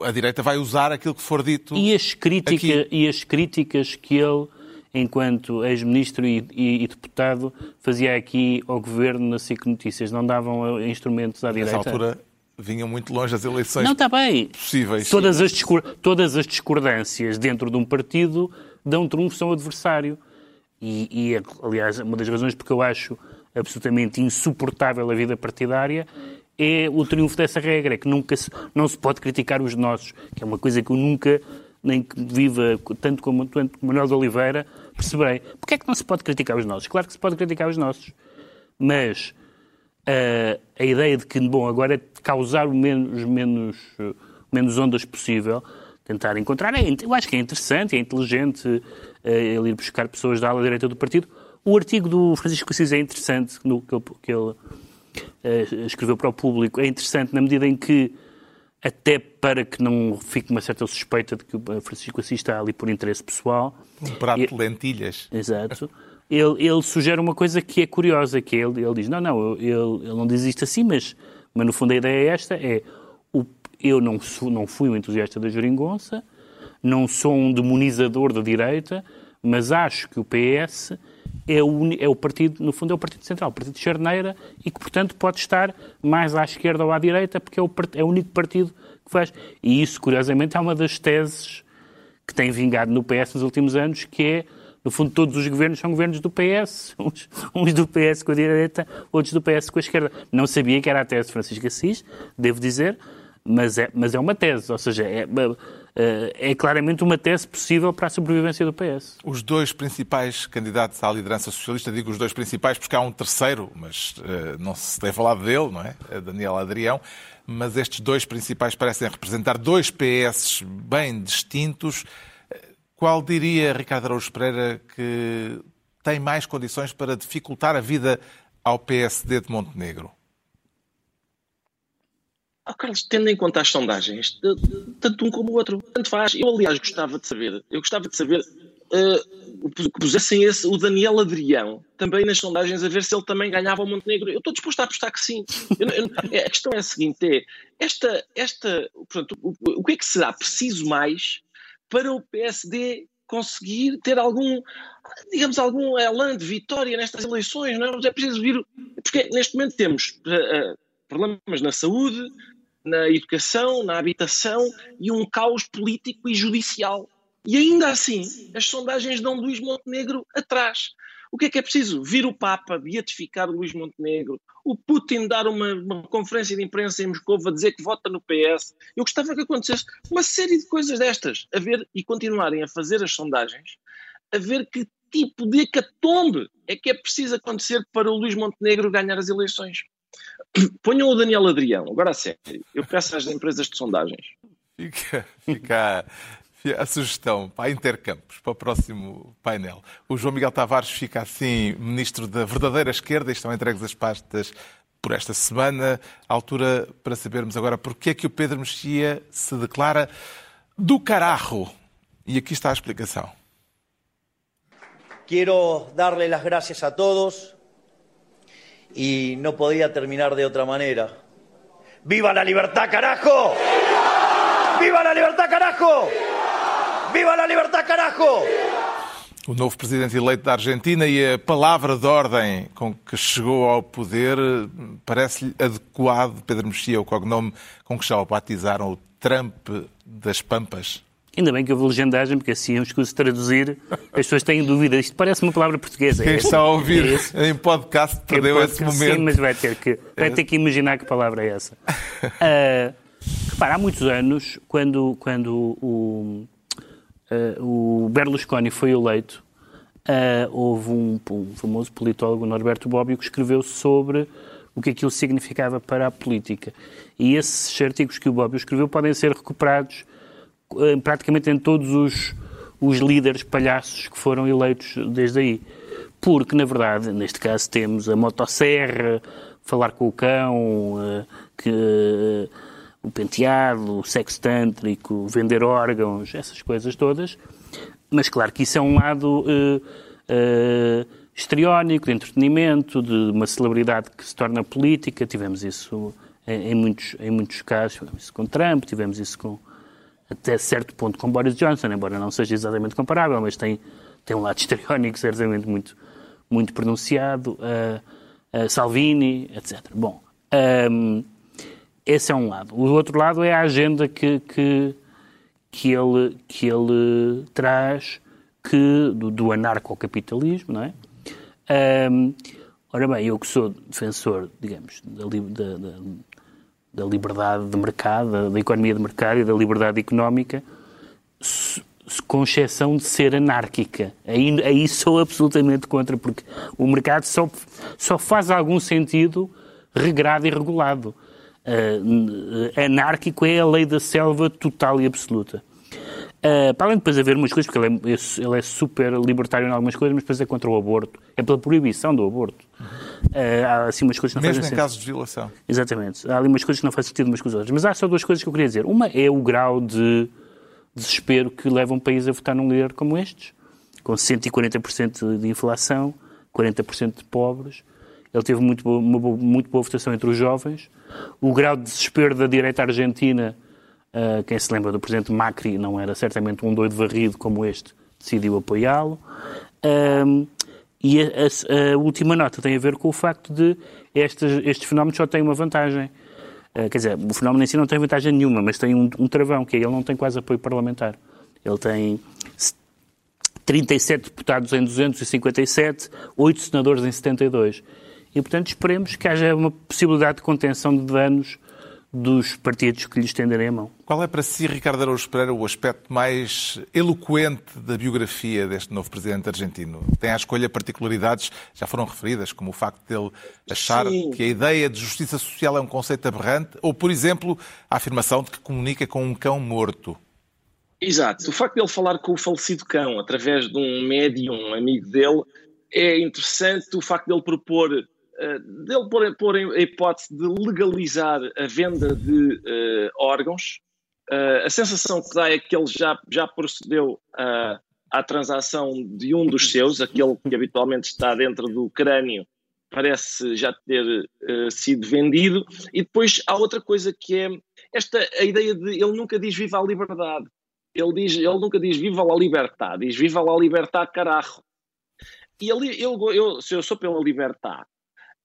a direita vai usar aquilo que for dito. E as, crítica, e as críticas que ele, enquanto ex-ministro e, e, e, deputado, fazia aqui ao governo na SIC Notícias, não davam instrumentos à direita? Nessa altura vinham muito longe as eleições não, está bem. possíveis. Todas as, todas as discordâncias dentro de um partido dão trunfo ao adversário. E, e, aliás, uma das razões porque eu acho absolutamente insuportável a vida partidária é o triunfo dessa regra, é que nunca se, não se pode criticar os nossos, que é uma coisa que eu nunca, nem que viva tanto como, tanto como Manuel de Oliveira, perceberei. Porquê é que não se pode criticar os nossos? Claro que se pode criticar os nossos, mas uh, a ideia de que, bom, agora é causar o menos, menos, menos ondas possível, tentar encontrar. É, eu acho que é interessante, é inteligente uh, ele ir buscar pessoas da ala direita do partido. O artigo do Francisco Assis é interessante, no, que ele, que ele uh, escreveu para o público, é interessante na medida em que, até para que não fique uma certa suspeita de que o Francisco Assis está ali por interesse pessoal. Um prato e, de lentilhas. Exato [laughs] ele, ele sugere uma coisa que é curiosa, que é, ele, ele diz, não, não, ele, ele não diz isto assim, mas, mas no fundo a ideia é esta, é o, eu não, sou, não fui um entusiasta da Jeringonça, não sou um demonizador da direita, mas acho que o PS é o, é o partido, no fundo é o partido central, o partido de charneira, e que, portanto, pode estar mais à esquerda ou à direita, porque é o, é o único partido que faz. E isso, curiosamente, é uma das teses que tem vingado no PS nos últimos anos, que é no fundo, todos os governos são governos do PS, [laughs] uns, uns, do PS com a direita, outros do PS com a esquerda. Não sabia que era a tese de Francisco Assis, devo dizer, mas é, mas é uma tese, ou seja, é, é, é claramente uma tese possível para a sobrevivência do PS. Os dois principais candidatos à liderança socialista, digo os dois principais porque há um terceiro, mas uh, não se tem falado dele, não é? é? Daniel Adrião. Mas estes dois principais parecem representar dois PS bem distintos. Qual diria Ricardo Araújo Pereira que tem mais condições para dificultar a vida ao PSD de Montenegro? Oh, Carlos, tendo em conta as sondagens, tanto um como o outro, tanto faz. Eu, aliás, gostava de saber, eu gostava de saber uh, que pusessem esse, o Daniel Adrião também nas sondagens a ver se ele também ganhava o Montenegro. Eu estou disposto a apostar que sim. Eu, eu, a questão é a seguinte: é esta, esta, portanto, o, o que é que será preciso mais para o PSD conseguir ter algum, digamos, algum elan de vitória nestas eleições, não é? é preciso vir, porque neste momento temos uh, uh, problemas na saúde, na educação, na habitação e um caos político e judicial. E ainda assim, as sondagens dão Luís Montenegro atrás. O que é que é preciso? Vir o Papa beatificar o Luís Montenegro, o Putin dar uma, uma, conferência de imprensa em Moscou a dizer que vota no PS. Eu gostava que acontecesse uma série de coisas destas, a ver e continuarem a fazer as sondagens, a ver que tipo de hecatombe é que é preciso acontecer para o Luís Montenegro ganhar as eleições. [coughs] Ponham o Daniel Adrião, agora a sério, eu peço às empresas de sondagens. Fica, fica [laughs] a sugestão para a Intercampos, para o próximo painel. O João Miguel Tavares fica assim ministro da verdadeira esquerda e estão entregues as pastas por esta semana. A altura para sabermos agora porque é que o Pedro Mexia se declara do carajo. E aqui está a explicação. Quero darle las gracias a todos e não podia terminar de outra maneira. ¡Viva la libertad, carajo! ¡Viva la libertad, carajo! ¡Viva la libertad, carajo! O novo presidente eleito da Argentina e a palavra de ordem com que chegou ao poder parece-lhe adequado, Pedro Mexia, o cognome com que já o batizaram, o Trump das Pampas? Ainda bem que houve legendagem, porque assim eu escuso traduzir, as pessoas têm dúvida. Isto parece uma palavra portuguesa. Quem é está a ouvir é em podcast perdeu esse momento. Sim, mas vai ter que, vai ter que imaginar que palavra é essa. Uh, [laughs] repara, há muitos anos, quando, quando o, o Berlusconi foi eleito, uh, houve um, um, famoso politólogo, Norberto Bobbio, que escreveu sobre o que aquilo significava para a política. E esses artigos que o Bobbio escreveu podem ser recuperados uh, praticamente em todos os, os líderes palhaços que foram eleitos desde aí. Porque, na verdade, neste caso temos a motosserra, falar com o cão, que o penteado, o sexo tântrico, vender órgãos, essas coisas todas. Mas claro que isso é um lado uh, uh, histriónico, de entretenimento, de uma celebridade que se torna política. Tivemos isso em, em, muitos, em muitos casos, tivemos isso com Trump, tivemos isso com, até certo ponto com Boris Johnson, embora não seja exatamente comparável, mas tem, tem um lado histriónico certamente muito, muito pronunciado. Uh, Salvini, etc. Bom, um, ehm, esse é um lado. O outro lado é a agenda que, que, que, ele, que ele traz que, do, do anarcocapitalismo, não é? Um, ora bem, eu que sou defensor, digamos, da, da, da, da liberdade de mercado, da, economia de mercado e da liberdade económica, com exceção de ser anárquica. Aí, aí sou absolutamente contra, porque o mercado só, só faz algum sentido regrado e regulado uh, anárquico é a lei da selva total e absoluta. Uh, para além de depois haver umas coisas, porque ele é, ele é, super libertário em algumas coisas, mas depois é contra o aborto. É pela proibição do aborto. Uh, há assim umas coisas que não Mesmo fazem em casos de violação. Exatamente. Há ali umas coisas que não fazem sentido umas com as outras. Mas há só duas coisas que eu queria dizer. Uma é o grau de desespero que leva um país a votar num líder como estes, com 140% de inflação, 40% de pobres. Ele teve muito boa, uma boa, muito boa votação entre os jovens o grau de desespero da direita argentina, uh, quem se lembra do presidente Macri, não era certamente um doido varrido como este, decidiu apoiá-lo. Um, e a, a, a, última nota tem a ver com o facto de estes, estes fenómenos só têm uma vantagem. Uh, quer dizer, o fenómeno em si não tem vantagem nenhuma, mas tem um, um travão, que é ele não tem quase apoio parlamentar. Ele tem 37 deputados em 257, 8 senadores em 72. E, portanto, esperemos que haja uma possibilidade de contenção de danos dos partidos que lhe estenderem a mão. Qual é para si, Ricardo Araújo Pereira, o aspecto mais eloquente da biografia deste novo presidente argentino? Tem à escolha particularidades, já foram referidas, como o facto dele achar Sim. que a ideia de justiça social é um conceito aberrante, ou, por exemplo, a afirmação de que comunica com um cão morto. Exato. O facto de ele falar com o falecido cão através de um médium amigo dele é interessante. O facto de ele propor dele pôr, pôr a hipótese de legalizar a venda de uh, órgãos. Uh, a sensação que dá é que ele já, já procedeu uh, à transação de um dos seus, aquele que habitualmente está dentro do crânio, parece já ter sido vendido. E depois há outra coisa que é esta a ideia de ele nunca diz viva a liberdade. Ele, diz, ele nunca diz viva a liberdade, diz viva a liberdade carajo. E ele, eu, eu, se eu sou pela liberdade,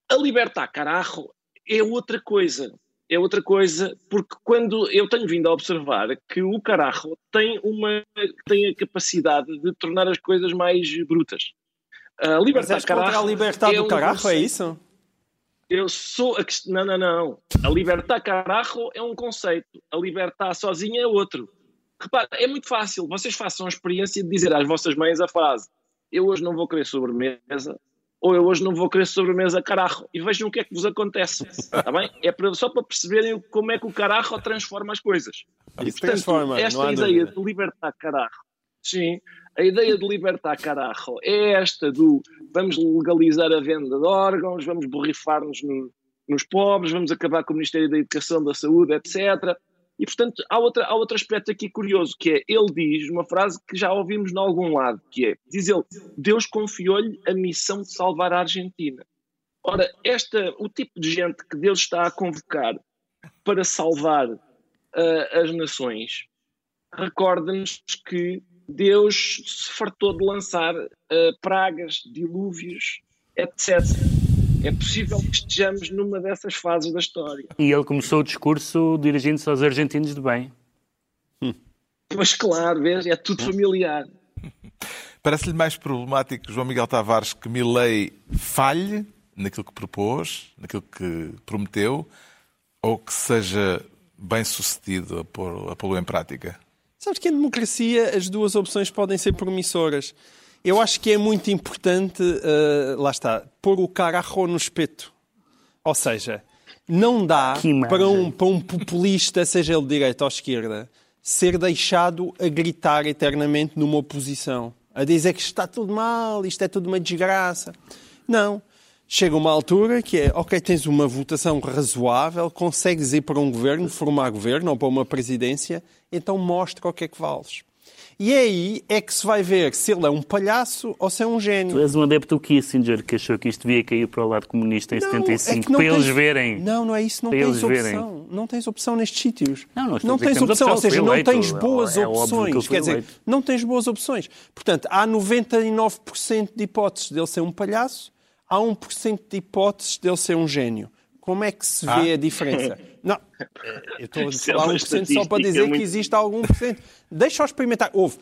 a libertar carajo é outra coisa. É outra coisa, porque quando eu tenho vindo a observar que o carajo tem, uma, tem a capacidade de tornar as coisas mais brutas. A libertar Mas carajo. a libertar é do um carajo, é isso? Eu sou. A, não, não, não. A libertar carajo é um conceito. A libertar sozinha é outro. Repara, é muito fácil. Vocês façam a experiência de dizer às vossas mães a frase: Eu hoje não vou querer sobremesa, ou eu hoje não vou querer sobremesa carajo. E vejam o que é que vos acontece. Está bem? É para, só para perceberem como é que o carajo transforma as coisas. E, portanto, transforma, esta ideia dúvida. de libertar carajo, sim, a ideia de libertar carajo é esta do vamos legalizar a venda de órgãos, vamos borrifar-nos no, nos pobres, vamos acabar com o Ministério da Educação, da Saúde, etc. E, portanto, há, outra, há outro aspecto aqui curioso, que é, ele diz uma frase que já ouvimos de algum lado, que é, diz ele, Deus confiou-lhe a missão de salvar a Argentina. Ora, esta, o tipo de gente que Deus está a convocar para salvar uh, as nações, recorda-nos que Deus se fartou de lançar uh, pragas, dilúvios, etc. É possível que estejamos numa dessas fases da história. E ele começou o discurso dirigindo-se aos argentinos de bem. Hum. Pois claro, vês, é tudo familiar. Parece-lhe mais problemático João Miguel Tavares que Milley falhe naquilo que propôs, naquilo que prometeu, ou que seja bem sucedido a pô-lo em prática? Sabes que em democracia as duas opções podem ser promissoras. Eu acho que é muito importante, uh, lá está, pôr o carajo no espeto. Ou seja, não dá para um, para um populista, seja ele de direita ou esquerda, ser deixado a gritar eternamente numa oposição, a dizer que está tudo mal, isto é tudo uma desgraça. Não chega uma altura que é, ok, tens uma votação razoável, consegues ir para um governo, formar governo ou para uma presidência, então mostra o que é que vales. E aí é que se vai ver se ele é um palhaço ou se é um gênio. Tu és um adepto do Kissinger que achou que isto devia cair para o lado comunista em não, 75, é para tens... eles verem. Não, não é isso, não tens opção. Verem. Não tens opção nestes sítios. Não, não, não tens opção, ou seja, não tens boas é, opções. Quer dizer, não tens boas opções. Portanto, há 99% de hipóteses dele ser um palhaço há 1% de hipóteses dele ser um gênio. Como é que se vê ah. a diferença? [laughs] Não, eu estou a falar 1% só para dizer muito... que existe algum por cento. Deixa-o experimentar. Houve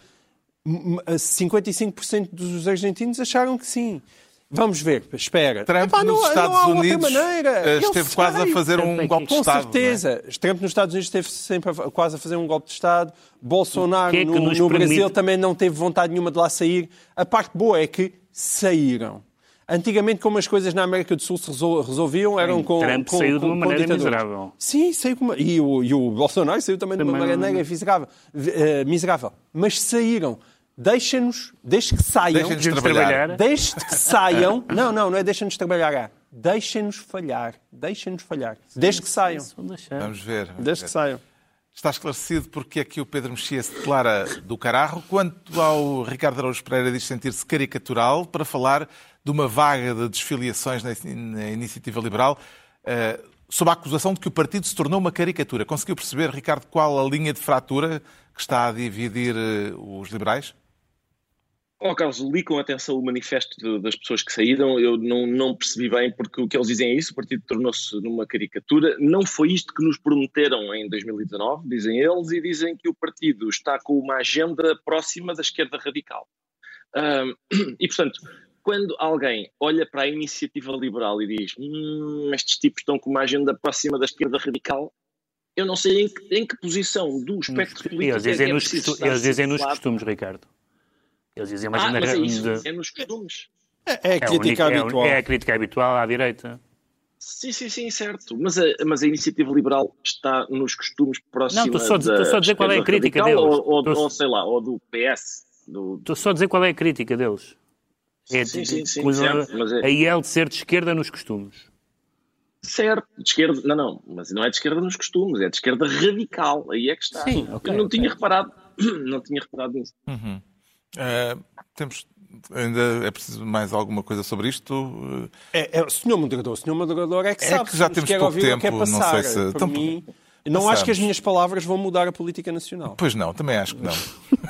55% dos argentinos acharam que sim. Vamos ver, espera. Trump Epá, não, nos Estados não Unidos eh, esteve quase a fazer um golpe de Estado. Com certeza. É? Trump nos Estados Unidos esteve sempre a, quase a fazer um golpe de Estado. Bolsonaro que é que no, no. Brasil também não teve vontade nenhuma de lá sair. A parte boa é que saíram. Antigamente, como as coisas na América do Sul se resolviam, eram com. Trump com, saiu com, de uma maneira miserável. Sim, saiu uma... e, o, e o Bolsonaro saiu também, também de uma maneira miserável. Uh, miserável. Mas saíram. Deixa-nos, deixe que saiam. Deixa-nos trabalhar. Deixe que saiam. [laughs] Não, não, não é deixa-nos trabalhar. Deixem-nos falhar. Deixem-nos falhar. Desde que saiam. Vamos ver. Vamos Desde ver. que saiam. Está esclarecido porque é que o Pedro Mexia se declara do cararro. Quanto ao Ricardo Araújo Pereira, diz sentir-se caricatural para falar de uma vaga de desfiliações na, Iniciativa Liberal, uh, sob a acusação de que o partido se tornou uma caricatura. Conseguiu perceber, Ricardo, qual a linha de fratura que está a dividir uh, os liberais? Oh, Carlos, li com atenção o manifesto das pessoas que saíram. Eu não, não percebi bem porque o que eles dizem é isso: o partido tornou-se numa caricatura. Não foi isto que nos prometeram em 2019, dizem eles, e dizem que o partido está com uma agenda próxima da esquerda radical. Um, [clears throat] e, portanto, quando alguém olha para a iniciativa liberal e diz hum, estes tipos estão com uma agenda próxima da esquerda radical, eu não sei em que, em que posição do espectro político eles dizem, é nos, costu eles dizem nos costumes, Ricardo. Eles dizem uma ah. Mas é, isso, é nos costumes. É, é a é crítica é habitual. É, a crítica habitual à direita. Sim, sim, sim, certo. Mas a, mas a iniciativa liberal está nos costumes próximos. Não, estou só, só a dizer qual é a crítica deles. Ou, ou, tô... ou, sei lá, ou do PS. Do... Estou só a dizer qual é a crítica deles. É sim, sim, sim, certo, mas é... A IEL de ser de esquerda nos costumes. Certo, de esquerda, não, não, mas não é de esquerda nos costumes, é de esquerda radical, aí é que está. Sim, okay, Eu não okay. tinha reparado, [clears throat] não tinha reparado nisso. Uhum. Uh, temos, ainda é preciso mais alguma coisa sobre isto? É, é o senhor moderador, o senhor moderador é que é sabe. que já temos pouco tempo, não sei se... Então, mim, não Passamos. acho que as minhas palavras vão mudar a política nacional. Pois não, também acho que não.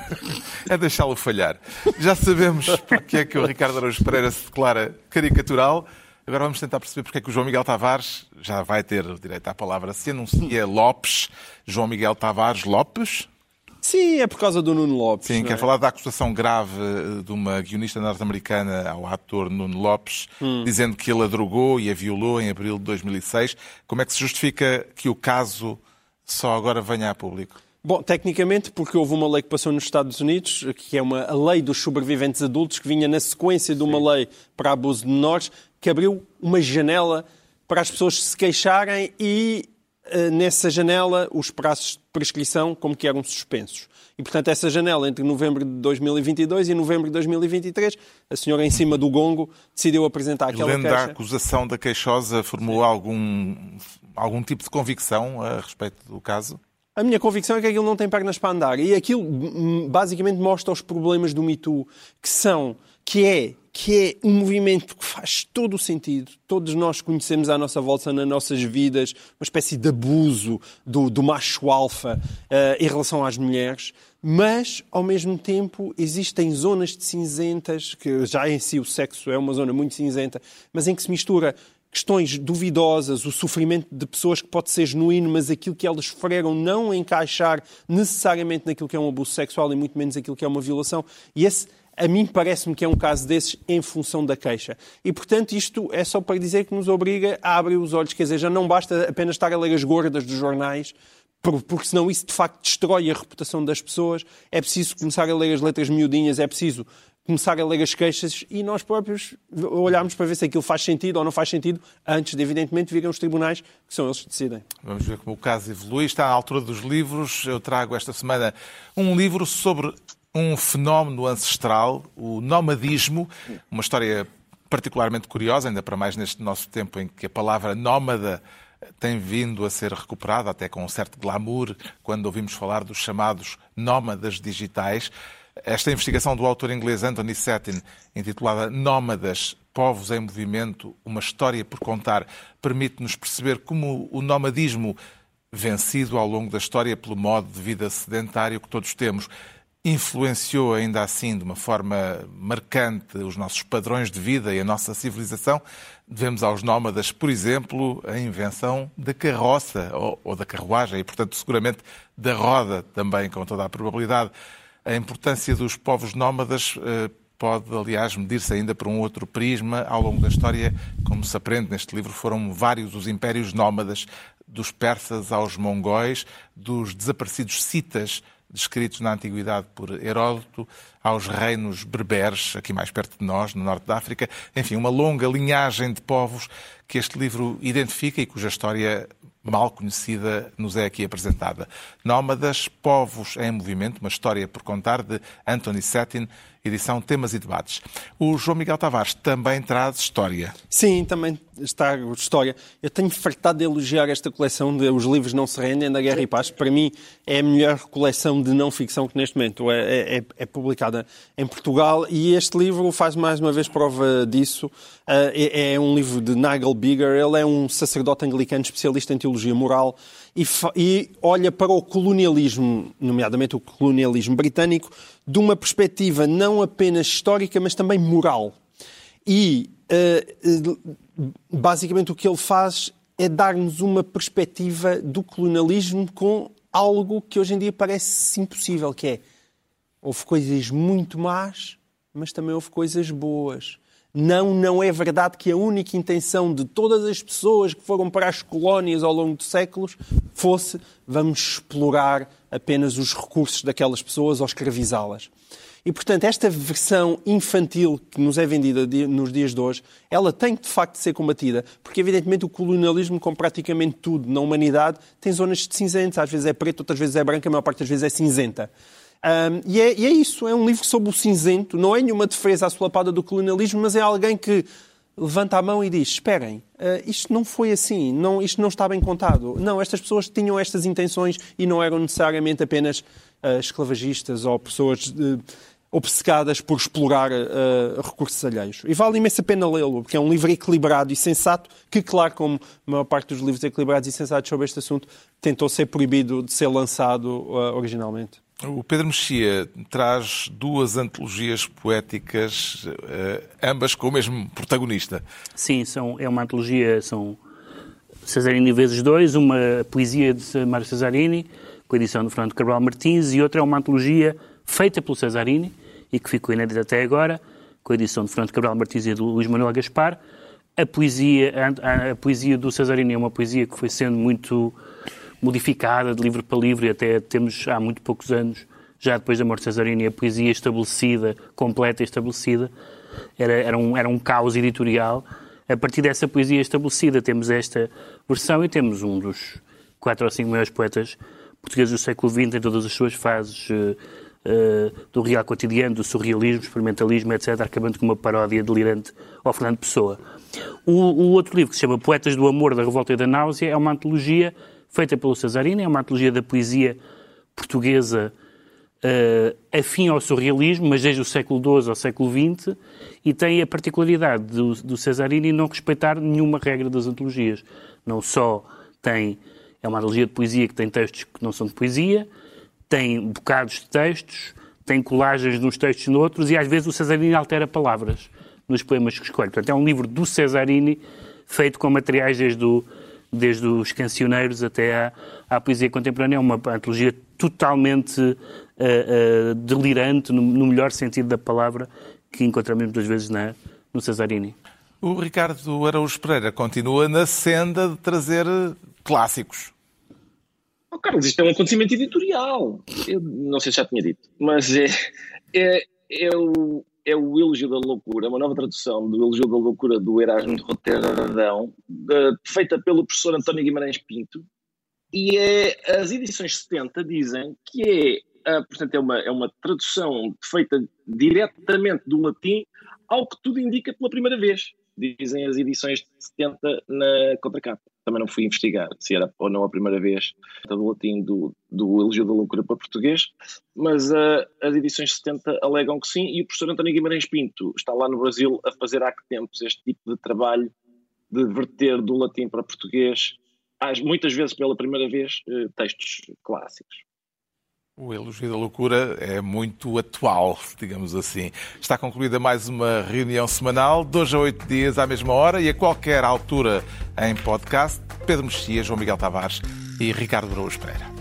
[laughs] é deixá-lo falhar. Já sabemos porque é que o Ricardo Araújo Pereira se declara caricatural. Agora vamos tentar perceber porque é que o João Miguel Tavares já vai ter direito à palavra. Se anuncia Lopes, João Miguel Tavares Lopes. Sim, é por causa do Nuno Lopes. Sim, quer é? falar da acusação grave eh, de uma guionista norte-americana ao ator Nuno Lopes, hum. dizendo que ele a drogou e a violou em abril de 2006. Como é que se justifica que o caso só agora venha a público? Bom, tecnicamente, porque houve uma lei que passou nos Estados Unidos, que é uma a lei dos sobreviventes adultos, que vinha na sequência de uma Sim. lei para abuso de menores, que abriu uma janela para as pessoas se queixarem e nessa janela os prazos de prescrição como que eram suspensos. E, portanto, essa janela entre novembro de 2022 e novembro de 2023, a senhora em cima do gongo decidiu apresentar aquela Lendo queixa. da acusação da queixosa, formulou algum, algum tipo de convicção a respeito do caso? A minha convicção é que aquilo não tem pernas para andar. E aquilo basicamente mostra os problemas do Me Too, que são, que é que é um movimento que faz todo o sentido. Todos nós conhecemos à nossa volta, nas nossas vidas, uma espécie de abuso do, do macho alfa uh, em relação às mulheres, mas, ao mesmo tempo, existem zonas de cinzentas, que já em si o sexo é uma zona muito cinzenta, mas em que se mistura questões duvidosas, o sofrimento de pessoas que pode ser genuíno, mas aquilo que elas sofreram não encaixar necessariamente naquilo que é um abuso sexual e muito menos aquilo que é uma violação. E esse, a mim parece-me que é um caso desses em função da queixa. E, portanto, isto é só para dizer que nos obriga a abrir os olhos. Quer dizer, já não basta apenas estar a ler as gordas dos jornais, porque senão isso de facto destrói a reputação das pessoas. É preciso começar a ler as letras miudinhas, é preciso começar a ler as queixas e nós próprios olharmos para ver se aquilo faz sentido ou não faz sentido, antes de, evidentemente, virem os tribunais, que são eles que decidem. Vamos ver como o caso evolui. Está à altura dos livros. Eu trago esta semana um livro sobre um fenómeno ancestral, o nomadismo, uma história particularmente curiosa, ainda para mais neste nosso tempo em que a palavra nómada tem vindo a ser recuperada, até com um certo glamour, quando ouvimos falar dos chamados nómadas digitais. Esta investigação do autor inglês Anthony Settin, intitulada Nómadas, Povos em Movimento, uma história por contar, permite-nos perceber como o nomadismo, vencido ao longo da história pelo modo de vida sedentário que todos temos, influenciou ainda assim de uma forma marcante os nossos padrões de vida e a nossa civilização. Devemos aos nómadas, por exemplo, a invenção da carroça ou, ou da carruagem e, portanto, seguramente da roda também, com toda a probabilidade. A importância dos povos nómadas eh, pode, aliás, medir-se ainda por um outro prisma. Ao longo da história, como se aprende neste livro, foram vários os impérios nómadas, dos persas aos mongóis, dos desaparecidos citas descritos na antiguidade por Heródoto, aos reinos berberes, aqui mais perto de nós, no norte da África. Enfim, uma longa linhagem de povos que este livro identifica e cuja história mal conhecida nos é aqui apresentada. Nómadas, Povos em Movimento, uma história por contar de Anthony Settin, edição Temas e Debates. O João Miguel Tavares também traz história. Sim, também está história. Eu tenho fartado de elogiar esta coleção de Os Livros Não Se Rendem, da Guerra e Paz. Para mim, é a melhor coleção de não-ficção que neste momento é, é, é, publicada em Portugal e este livro faz mais uma vez prova disso. Uh, é, é, um livro de Nigel Bigger. Ele é um sacerdote anglicano especialista em teologia moral e, e olha para o colonialismo, nomeadamente o colonialismo britânico, de uma perspectiva não apenas histórica, mas também moral. E uh, basicamente o que ele faz é dar-nos uma perspectiva do colonialismo com algo que hoje em dia parece impossível, que é houve coisas muito más, mas também houve coisas boas. Não, não é verdade que a única intenção de todas as pessoas que foram para as colónias ao longo de séculos fosse vamos explorar apenas os recursos daquelas pessoas ou escravizá-las. E, portanto, esta versão infantil que nos é vendida nos dias de hoje, ela tem de facto de ser combatida, porque, evidentemente, o colonialismo, com praticamente tudo na humanidade, tem zonas de cinzentos. Às vezes é preto, outras vezes é branca, a maior parte das vezes é cinzenta. Um, e, é, e, é, isso, é um livro sobre o cinzento, não é nenhuma defesa assolapada do colonialismo, mas é alguém que levanta a mão e diz: Esperem, uh, isto não foi assim, não, isto não está bem contado. Não, estas pessoas tinham estas intenções e não eram necessariamente apenas uh, esclavagistas ou pessoas uh, obcecadas por explorar recursos alheios. E vale imensa pena lê-lo, porque é um livro equilibrado e sensato, que, claro, como a maior parte dos livros equilibrados e sensatos sobre este assunto, tentou ser proibido de ser lançado originalmente. O Pedro Mexia traz duas antologias poéticas, eh, ambas com o mesmo protagonista. Sim, são, é uma antologia, são Cesarini vezes dois, uma poesia de Mário Cesarini, com a edição do Fernando Cabral Martins, e outra é uma antologia feita pelo Cesarini, e que ficou inédita até agora, com a edição de Fernando Cabral Martins e do Luís Manuel Gaspar. A poesia, a, a poesia do Cesarini é uma poesia que foi sendo muito modificada de livro para livro e até temos há muito poucos anos, já depois da morte de Cesarini, a poesia estabelecida, completa e estabelecida, era, era, um, era um caos editorial. A partir dessa poesia estabelecida temos esta versão e temos um dos quatro ou cinco maiores poetas portugueses do século XX em todas as suas fases, uh, do real cotidiano, do surrealismo, experimentalismo, etc., acabando com uma paródia delirante ao Fernando Pessoa. O, o outro livro, que se chama Poetas do Amor, da Revolta e da Náusea, é uma antologia feita pelo Cesarini, é uma antologia da poesia portuguesa uh, afim ao surrealismo, mas desde o século XII ao século XX, e tem a particularidade do, do Cesarini não respeitar nenhuma regra das antologias. Não só tem, é uma antologia de poesia que tem textos que não são de poesia, tem bocados de textos, tem colagens de uns textos noutros, e às vezes o Cesarini altera palavras nos poemas que escolhe. Portanto, é um livro do Cesarini feito com materiais desde, o, desde os cancioneiros até à, à poesia contemporânea. É uma antologia totalmente uh, uh, delirante, no, no, melhor sentido da palavra, que encontramos muitas vezes na, no Cesarini. O Ricardo Araújo Pereira continua na senda de trazer clássicos. Oh, Carlos, isto é um acontecimento editorial. Eu não sei se já tinha dito, mas é, é, é o, é o Elogio da Loucura, uma nova tradução do Elogio da Loucura do Erasmo de Roterdão, feita pelo professor António Guimarães Pinto, e é, as edições 70 dizem que é, portanto, é uma, é uma tradução feita diretamente do latim ao que tudo indica pela primeira vez dizem as edições de 70 na contracapa. Também não fui investigar se era ou não a primeira vez do latim do, do Elogio da Loucura para português, mas uh, as edições 70 alegam que sim, e o professor António Guimarães Pinto está lá no Brasil a fazer há que tempos este tipo de trabalho de verter do latim para português, muitas vezes pela primeira vez, uh, textos clássicos. O elogio da loucura é muito atual, digamos assim. Está concluída mais uma reunião semanal, dois a oito dias à mesma hora e a qualquer altura em podcast. Pedro Mexia, João Miguel Tavares e Ricardo Araújo Pereira.